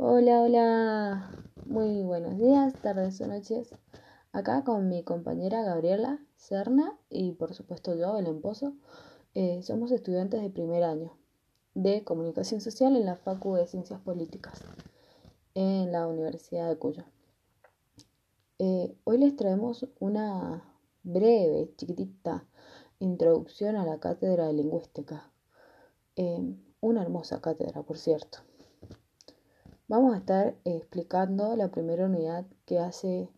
Hola, hola. Muy buenos días, tardes o noches. Acá con mi compañera Gabriela Serna y por supuesto yo, Belén Pozo. Eh, somos estudiantes de primer año de Comunicación Social en la Facu de Ciencias Políticas en la Universidad de Cuyo. Eh, hoy les traemos una breve, chiquitita introducción a la cátedra de lingüística. Eh, una hermosa cátedra, por cierto. Vamos a estar explicando la primera unidad que hace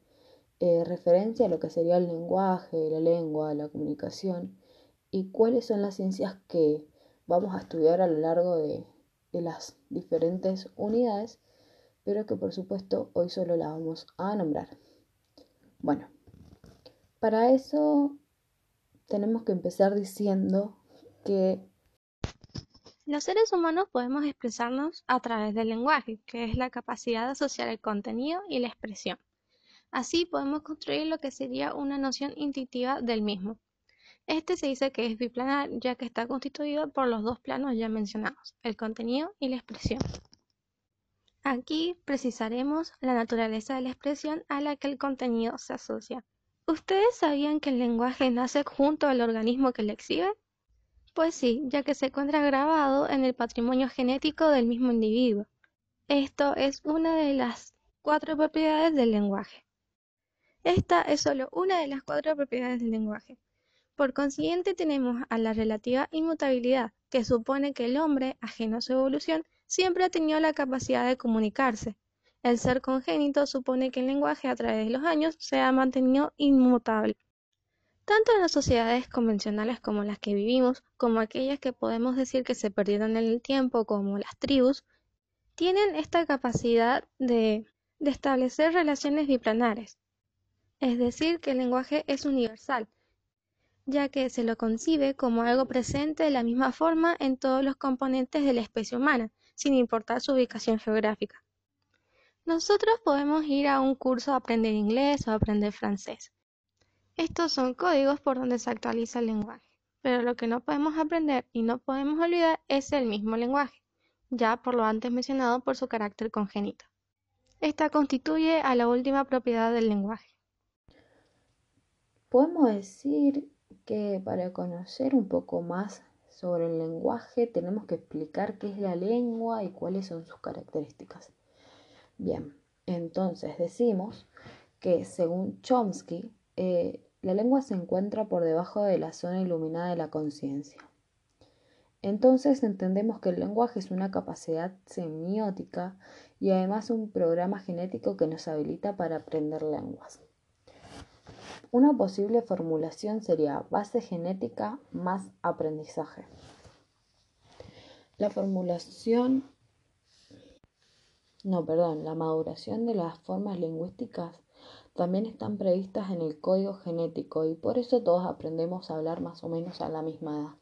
eh, referencia a lo que sería el lenguaje, la lengua, la comunicación y cuáles son las ciencias que vamos a estudiar a lo largo de, de las diferentes unidades, pero que por supuesto hoy solo la vamos a nombrar. Bueno, para eso tenemos que empezar diciendo que los seres humanos podemos expresarnos a través del lenguaje, que es la capacidad de asociar el contenido y la expresión. Así podemos construir lo que sería una noción intuitiva del mismo. Este se dice que es biplanar ya que está constituido por los dos planos ya mencionados, el contenido y la expresión. Aquí precisaremos la naturaleza de la expresión a la que el contenido se asocia. ¿Ustedes sabían que el lenguaje nace junto al organismo que lo exhibe? Pues sí, ya que se encuentra grabado en el patrimonio genético del mismo individuo. Esto es una de las cuatro propiedades del lenguaje. Esta es solo una de las cuatro propiedades del lenguaje. Por consiguiente tenemos a la relativa inmutabilidad, que supone que el hombre, ajeno a su evolución, siempre ha tenido la capacidad de comunicarse. El ser congénito supone que el lenguaje a través de los años se ha mantenido inmutable. Tanto las sociedades convencionales como las que vivimos, como aquellas que podemos decir que se perdieron en el tiempo, como las tribus, tienen esta capacidad de, de establecer relaciones biplanares. Es decir, que el lenguaje es universal, ya que se lo concibe como algo presente de la misma forma en todos los componentes de la especie humana, sin importar su ubicación geográfica. Nosotros podemos ir a un curso a aprender inglés o aprender francés. Estos son códigos por donde se actualiza el lenguaje, pero lo que no podemos aprender y no podemos olvidar es el mismo lenguaje, ya por lo antes mencionado por su carácter congénito. Esta constituye a la última propiedad del lenguaje. Podemos decir que para conocer un poco más sobre el lenguaje tenemos que explicar qué es la lengua y cuáles son sus características. Bien, entonces decimos que según Chomsky, eh, la lengua se encuentra por debajo de la zona iluminada de la conciencia. Entonces entendemos que el lenguaje es una capacidad semiótica y además un programa genético que nos habilita para aprender lenguas. Una posible formulación sería base genética más aprendizaje. La formulación, no, perdón, la maduración de las formas lingüísticas también están previstas en el código genético y por eso todos aprendemos a hablar más o menos a la misma edad.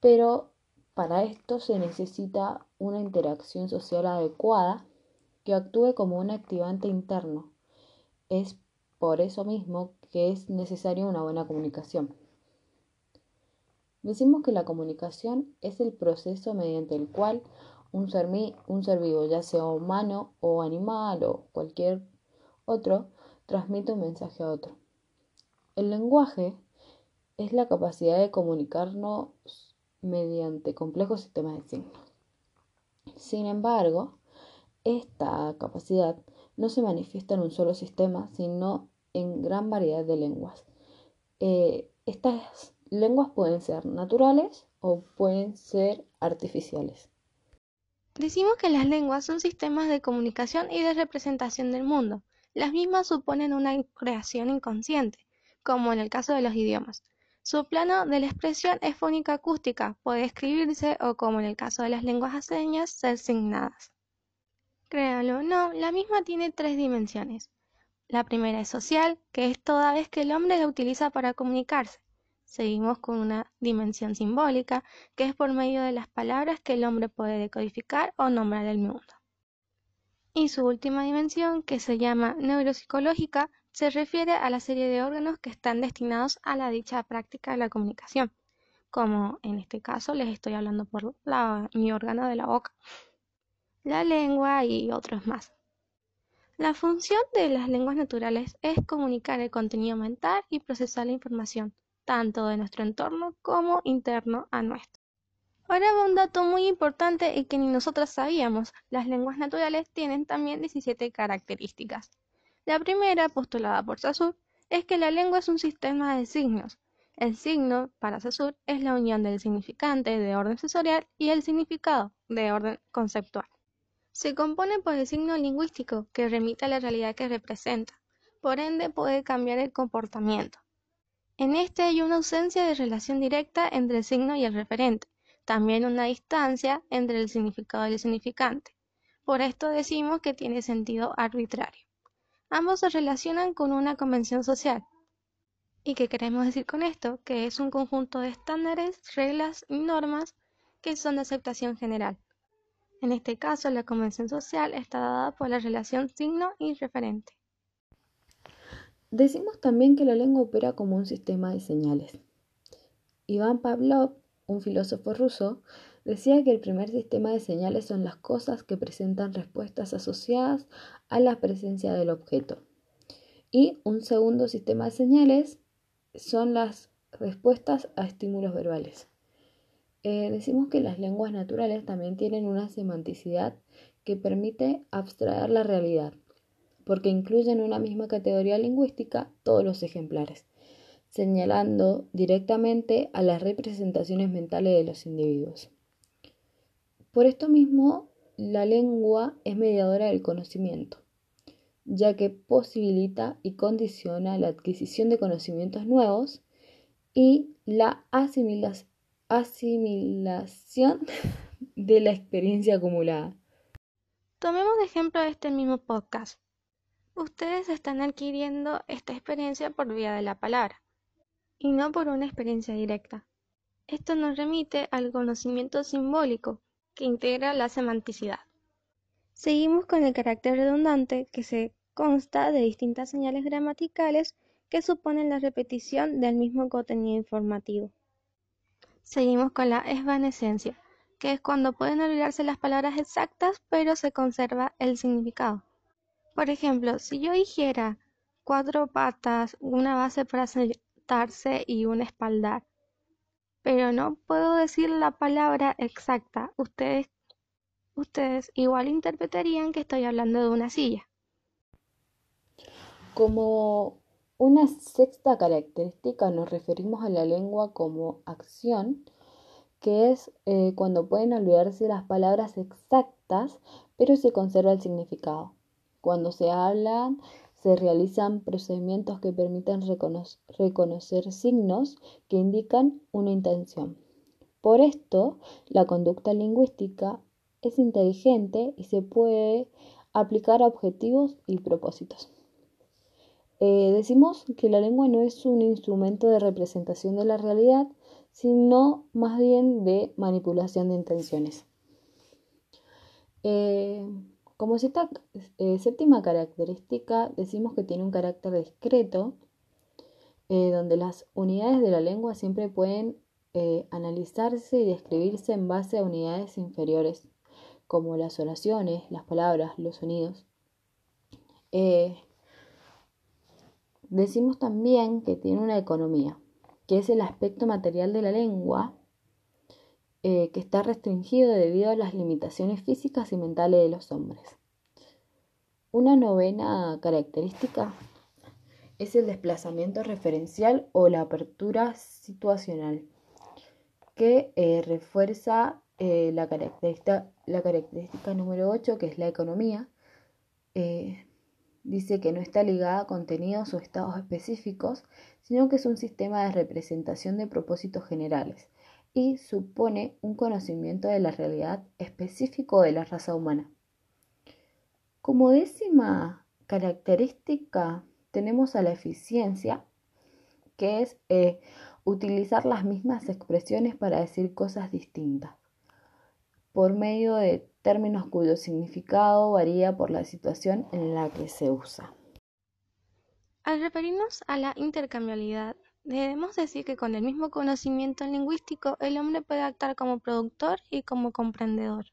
Pero para esto se necesita una interacción social adecuada que actúe como un activante interno. Es por eso mismo que es necesaria una buena comunicación. Decimos que la comunicación es el proceso mediante el cual un ser, un ser vivo, ya sea humano o animal o cualquier otro transmite un mensaje a otro. El lenguaje es la capacidad de comunicarnos mediante complejos sistemas de signos. Sin embargo, esta capacidad no se manifiesta en un solo sistema, sino en gran variedad de lenguas. Eh, estas lenguas pueden ser naturales o pueden ser artificiales. Decimos que las lenguas son sistemas de comunicación y de representación del mundo. Las mismas suponen una creación inconsciente, como en el caso de los idiomas. Su plano de la expresión es fónica acústica, puede escribirse o, como en el caso de las lenguas a señas, ser signadas. Créanlo o no, la misma tiene tres dimensiones. La primera es social, que es toda vez que el hombre la utiliza para comunicarse. Seguimos con una dimensión simbólica, que es por medio de las palabras que el hombre puede decodificar o nombrar el mundo. Y su última dimensión, que se llama neuropsicológica, se refiere a la serie de órganos que están destinados a la dicha práctica de la comunicación, como en este caso les estoy hablando por mi órgano de la boca. la lengua y otros más. La función de las lenguas naturales es comunicar el contenido mental y procesar la información, tanto de nuestro entorno como interno a nuestro. Ahora va un dato muy importante y que ni nosotras sabíamos. Las lenguas naturales tienen también 17 características. La primera, postulada por Saussure, es que la lengua es un sistema de signos. El signo, para Saussure, es la unión del significante de orden sensorial y el significado de orden conceptual. Se compone por el signo lingüístico, que remite a la realidad que representa. Por ende, puede cambiar el comportamiento. En este hay una ausencia de relación directa entre el signo y el referente, también una distancia entre el significado y el significante. Por esto decimos que tiene sentido arbitrario. Ambos se relacionan con una convención social. ¿Y qué queremos decir con esto? Que es un conjunto de estándares, reglas y normas que son de aceptación general. En este caso, la convención social está dada por la relación signo y referente. Decimos también que la lengua opera como un sistema de señales. Iván Pavlov, un filósofo ruso, decía que el primer sistema de señales son las cosas que presentan respuestas asociadas a la presencia del objeto. Y un segundo sistema de señales son las respuestas a estímulos verbales. Eh, decimos que las lenguas naturales también tienen una semanticidad que permite abstraer la realidad, porque incluyen en una misma categoría lingüística todos los ejemplares, señalando directamente a las representaciones mentales de los individuos. Por esto mismo, la lengua es mediadora del conocimiento, ya que posibilita y condiciona la adquisición de conocimientos nuevos y la asimilación de la experiencia acumulada. Tomemos de ejemplo este mismo podcast. Ustedes están adquiriendo esta experiencia por vía de la palabra y no por una experiencia directa. Esto nos remite al conocimiento simbólico que integra la semanticidad. Seguimos con el carácter redundante que se consta de distintas señales gramaticales que suponen la repetición del mismo contenido informativo. Seguimos con la evanescencia, que es cuando pueden olvidarse las palabras exactas, pero se conserva el significado. Por ejemplo, si yo dijera cuatro patas, una base para y un espaldar, pero no puedo decir la palabra exacta, ustedes, ustedes igual interpretarían que estoy hablando de una silla. Como una sexta característica nos referimos a la lengua como acción, que es eh, cuando pueden olvidarse las palabras exactas, pero se conserva el significado. Cuando se hablan, se realizan procedimientos que permiten reconocer signos que indican una intención. Por esto, la conducta lingüística es inteligente y se puede aplicar a objetivos y propósitos. Eh, decimos que la lengua no es un instrumento de representación de la realidad, sino más bien de manipulación de intenciones. Eh, como eh, séptima característica, decimos que tiene un carácter discreto, donde las unidades de la lengua siempre pueden analizarse y describirse en base a unidades inferiores, como las oraciones, las palabras, los sonidos. Decimos también que tiene una economía, que es el aspecto material de la lengua eh, que está restringido debido a las limitaciones físicas y mentales de los hombres. Una novena característica es el desplazamiento referencial o la apertura situacional, que eh, refuerza eh, la, característica, número 8, que es la economía, dice que no está ligada a contenidos o estados específicos, sino que es un sistema de representación de propósitos generales y supone un conocimiento de la realidad específico de la raza humana. Como décima característica tenemos a la eficiencia, que es eh, utilizar las mismas expresiones para decir cosas distintas, por medio de términos cuyo significado varía por la situación en la que se usa. Al referirnos a la intercambiabilidad, debemos decir que con el mismo conocimiento lingüístico el hombre puede actuar como productor y como comprendedor.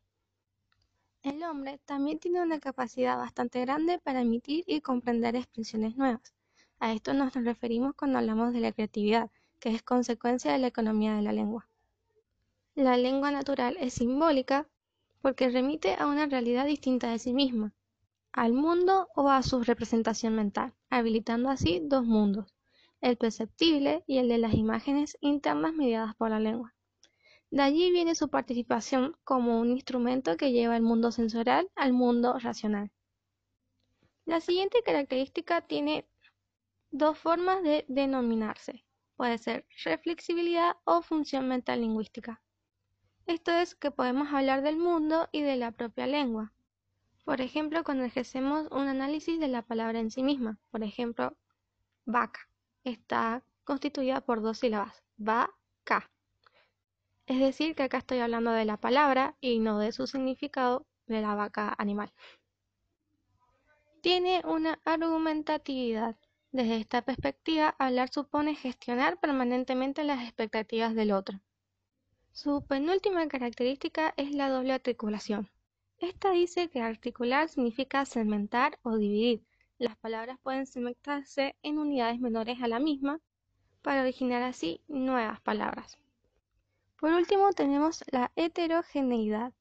El hombre también tiene una capacidad bastante grande para emitir y comprender expresiones nuevas. A esto nos referimos cuando hablamos de la creatividad, que es consecuencia de la economía de la lengua. La lengua natural es simbólica porque remite a una realidad distinta de sí misma, al mundo o a su representación mental, habilitando así dos mundos, el perceptible y el de las imágenes internas mediadas por la lengua. De allí viene su participación como un instrumento que lleva el mundo sensorial al mundo racional. La siguiente característica tiene dos formas de denominarse. Puede ser reflexibilidad o función mental lingüística. Esto es que podemos hablar del mundo y de la propia lengua. Por ejemplo, cuando ejercemos un análisis de la palabra en sí misma. Por ejemplo, vaca. Está constituida por dos sílabas. Va-ca. Es decir, que acá estoy hablando de la palabra y no de su significado de la vaca animal. Tiene una argumentatividad. Desde esta perspectiva, hablar supone gestionar permanentemente las expectativas del otro. Su penúltima característica es la doble articulación. Esta dice que articular significa segmentar o dividir. Las palabras pueden segmentarse en unidades menores a la misma para originar así nuevas palabras. Por último tenemos la heterogeneidad,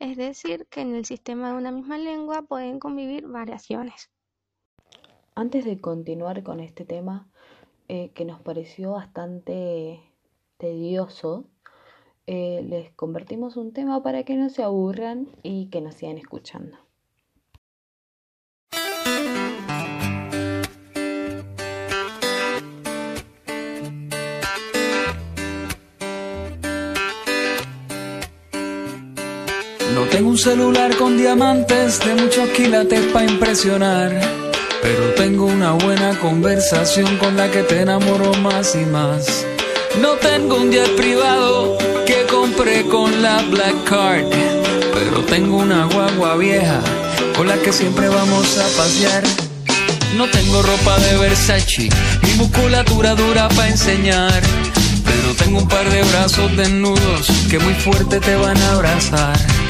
es decir, que en el sistema de una misma lengua pueden convivir variaciones. Antes de continuar con este tema, eh, que nos pareció bastante tedioso, eh, les convertimos un tema para que no se aburran y que nos sigan escuchando. Tengo un celular con diamantes de muchos quilates para impresionar. Pero tengo una buena conversación con la que te enamoro más y más. No tengo un jet privado que compré con la Black Card. Pero tengo una guagua vieja con la que siempre vamos a pasear. No tengo ropa de Versace y musculatura dura para enseñar. Pero tengo un par de brazos desnudos que muy fuerte te van a abrazar.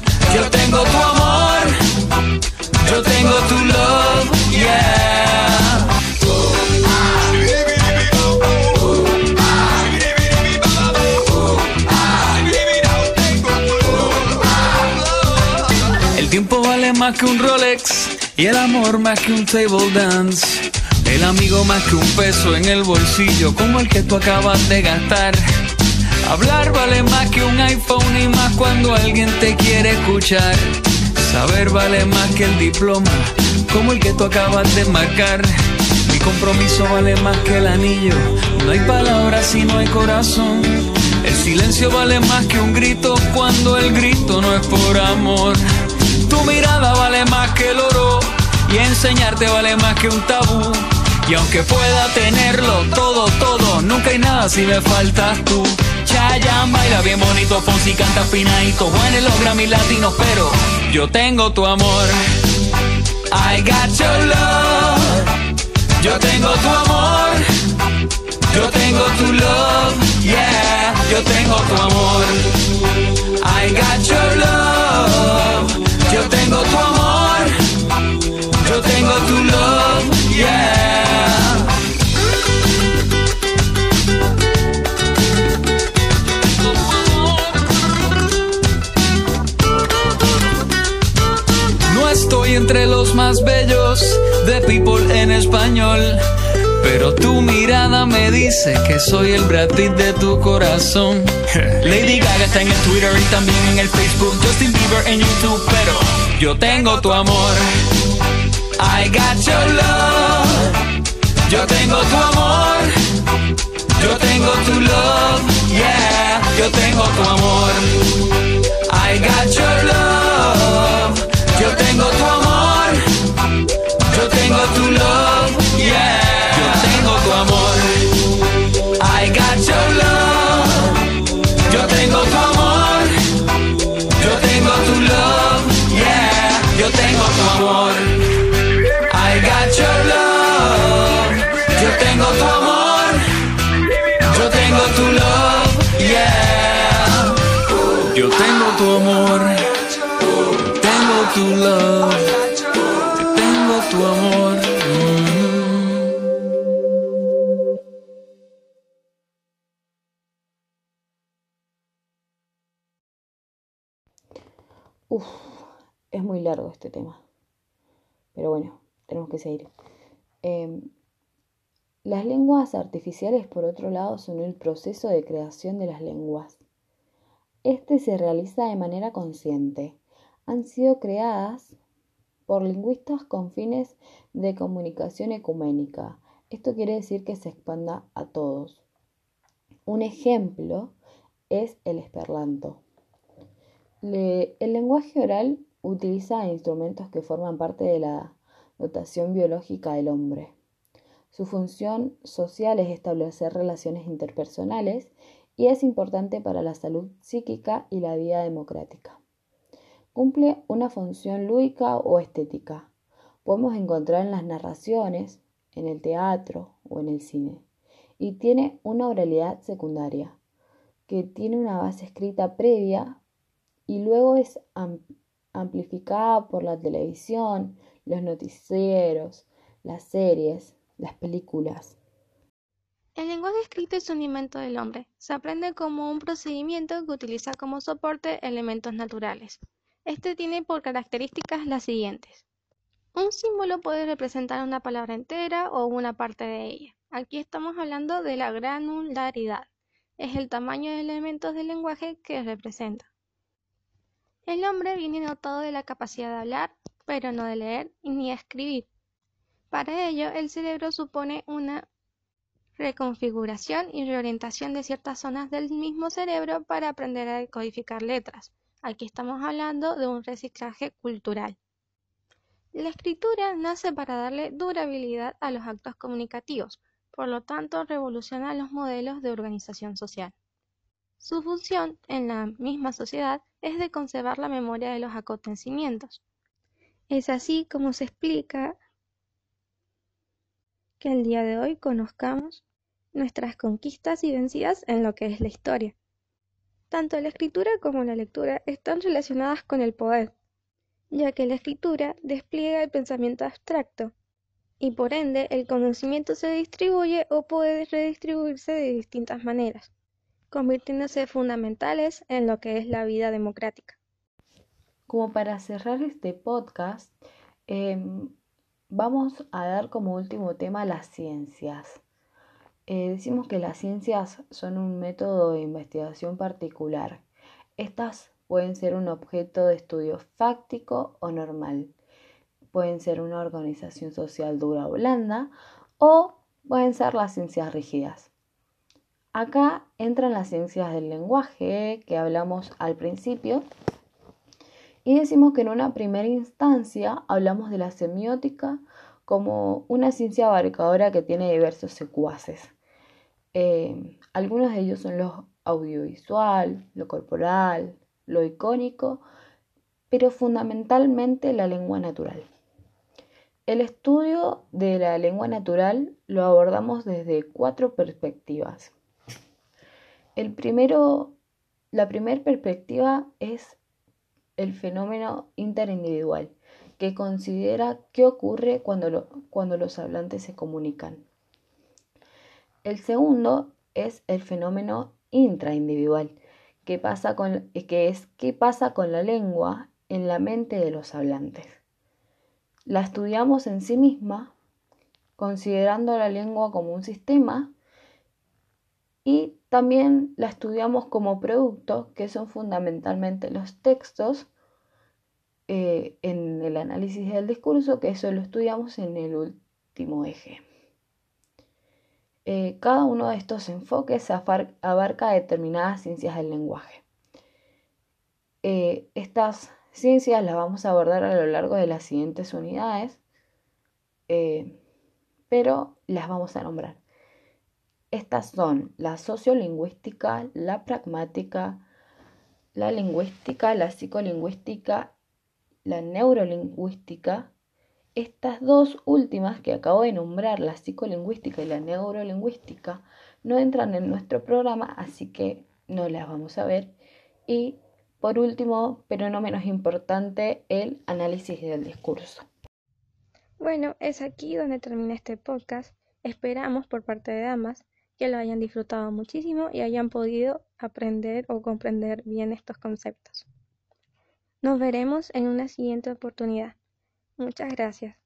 Yo tengo tu amor, yo tengo tu love, yeah. El tiempo vale más que un Rolex y el amor más que un table dance. El amigo más que un peso en el bolsillo como el que tú acabas de gastar. Hablar vale más que un iPhone y más cuando alguien te quiere escuchar. Saber vale más que el diploma, como el que tú acabas de marcar. Mi compromiso vale más que el anillo. No hay palabras si no hay corazón. El silencio vale más que un grito cuando el grito no es por amor. Tu mirada vale más que el oro y enseñarte vale más que un tabú. Y aunque pueda tenerlo todo, todo, nunca hay nada si me faltas tú. Chayanne baila bien bonito, Fonsi canta finadito, Juan en los Grammy latinos, pero yo tengo tu amor. I got your love. Yo tengo tu amor. Yo tengo tu love. Yeah, yo tengo tu amor. I got your love. Yo tengo tu amor. Yo tengo tu love. Más bellos de People en español. Pero tu mirada me dice que soy el Brad Pitt de tu corazón. Lady Gaga está en el Twitter y también en el Facebook. Justin Bieber en YouTube, pero yo tengo tu amor. I got your love. Yo tengo tu amor. Yo tengo tu love. Yeah, yo tengo tu amor. Uf, es muy largo este tema. Pero bueno, tenemos que seguir. Em, las lenguas artificiales, por otro lado, son el proceso de creación de las lenguas. Este se realiza de manera consciente. Han sido creadas por lingüistas con fines de comunicación ecuménica. Esto quiere decir que se expanda a todos. Un ejemplo es el el lenguaje oral utiliza instrumentos que forman parte de la dotación biológica del hombre. Su función social es establecer relaciones interpersonales y es importante para la salud psíquica y la vida democrática. Cumple una función lúdica o estética. Podemos encontrar en las narraciones, en el teatro o en el cine. Y tiene una oralidad secundaria, que tiene una base escrita previa y luego es amplificada por la televisión, los noticieros, las series, las películas. El lenguaje escrito es un invento del hombre. Se aprende como un procedimiento que utiliza como soporte elementos naturales. Este tiene por características las siguientes. Un símbolo puede representar una palabra entera o una parte de ella. Aquí estamos hablando de la granularidad. Es el tamaño de elementos del lenguaje que representa. El hombre viene dotado de la capacidad de hablar, pero no de leer ni escribir. Para ello, el cerebro supone una reconfiguración y reorientación de ciertas zonas del mismo cerebro para aprender a decodificar letras. Aquí estamos hablando de un reciclaje cultural. La escritura nace para darle durabilidad a los actos comunicativos, por lo tanto revoluciona los modelos de organización social. Su función en la misma sociedad es de conservar la memoria de los acontecimientos. Es así como se explica que el día de hoy conozcamos nuestras conquistas y vencidas en lo que es la historia. Tanto la escritura como la lectura están relacionadas con el poder, ya que la escritura despliega el pensamiento abstracto, y por ende el conocimiento se distribuye o puede redistribuirse de distintas maneras convirtiéndose fundamentales en lo que es la vida democrática. Como para cerrar este podcast, em, vamos a dar como último tema las ciencias. Eh, decimos que las ciencias son un método de investigación particular. Estas pueden ser un objeto de estudio fáctico o normal. Pueden ser una organización social dura o blanda o pueden ser las ciencias rígidas. Acá entran las ciencias del lenguaje que hablamos al principio y decimos que en una primera instancia hablamos de la semiótica como una ciencia abarcadora que tiene diversos secuaces. Eh, algunos de ellos son lo audiovisual, lo corporal, lo icónico, pero fundamentalmente la lengua natural. El estudio de la lengua natural lo abordamos desde cuatro perspectivas. El primero, la primera perspectiva es el fenómeno interindividual, que considera qué ocurre cuando, cuando los hablantes se comunican. El segundo es el fenómeno intraindividual, que, pasa con, que es qué pasa con la lengua en la mente de los hablantes. La estudiamos en sí misma, considerando la lengua como un sistema y también la estudiamos como producto, que son fundamentalmente los textos eh, en el análisis del discurso, que eso lo estudiamos en el último eje. Eh, cada uno de estos enfoques abarca determinadas ciencias del lenguaje. Eh, estas ciencias las vamos a abordar a lo largo de las siguientes unidades, pero las vamos a nombrar. Estas son la sociolingüística, la pragmática, la lingüística, la psicolingüística, la neurolingüística. Estas dos últimas que acabo de nombrar, la psicolingüística y la neurolingüística, no entran en nuestro programa, así que no las vamos a ver. Y por último, pero no menos importante, el análisis del discurso. Bueno, es aquí donde termina este podcast. Esperamos por parte de Damas que lo hayan disfrutado muchísimo y hayan podido aprender o comprender bien estos conceptos. Nos veremos en una siguiente oportunidad. Muchas gracias.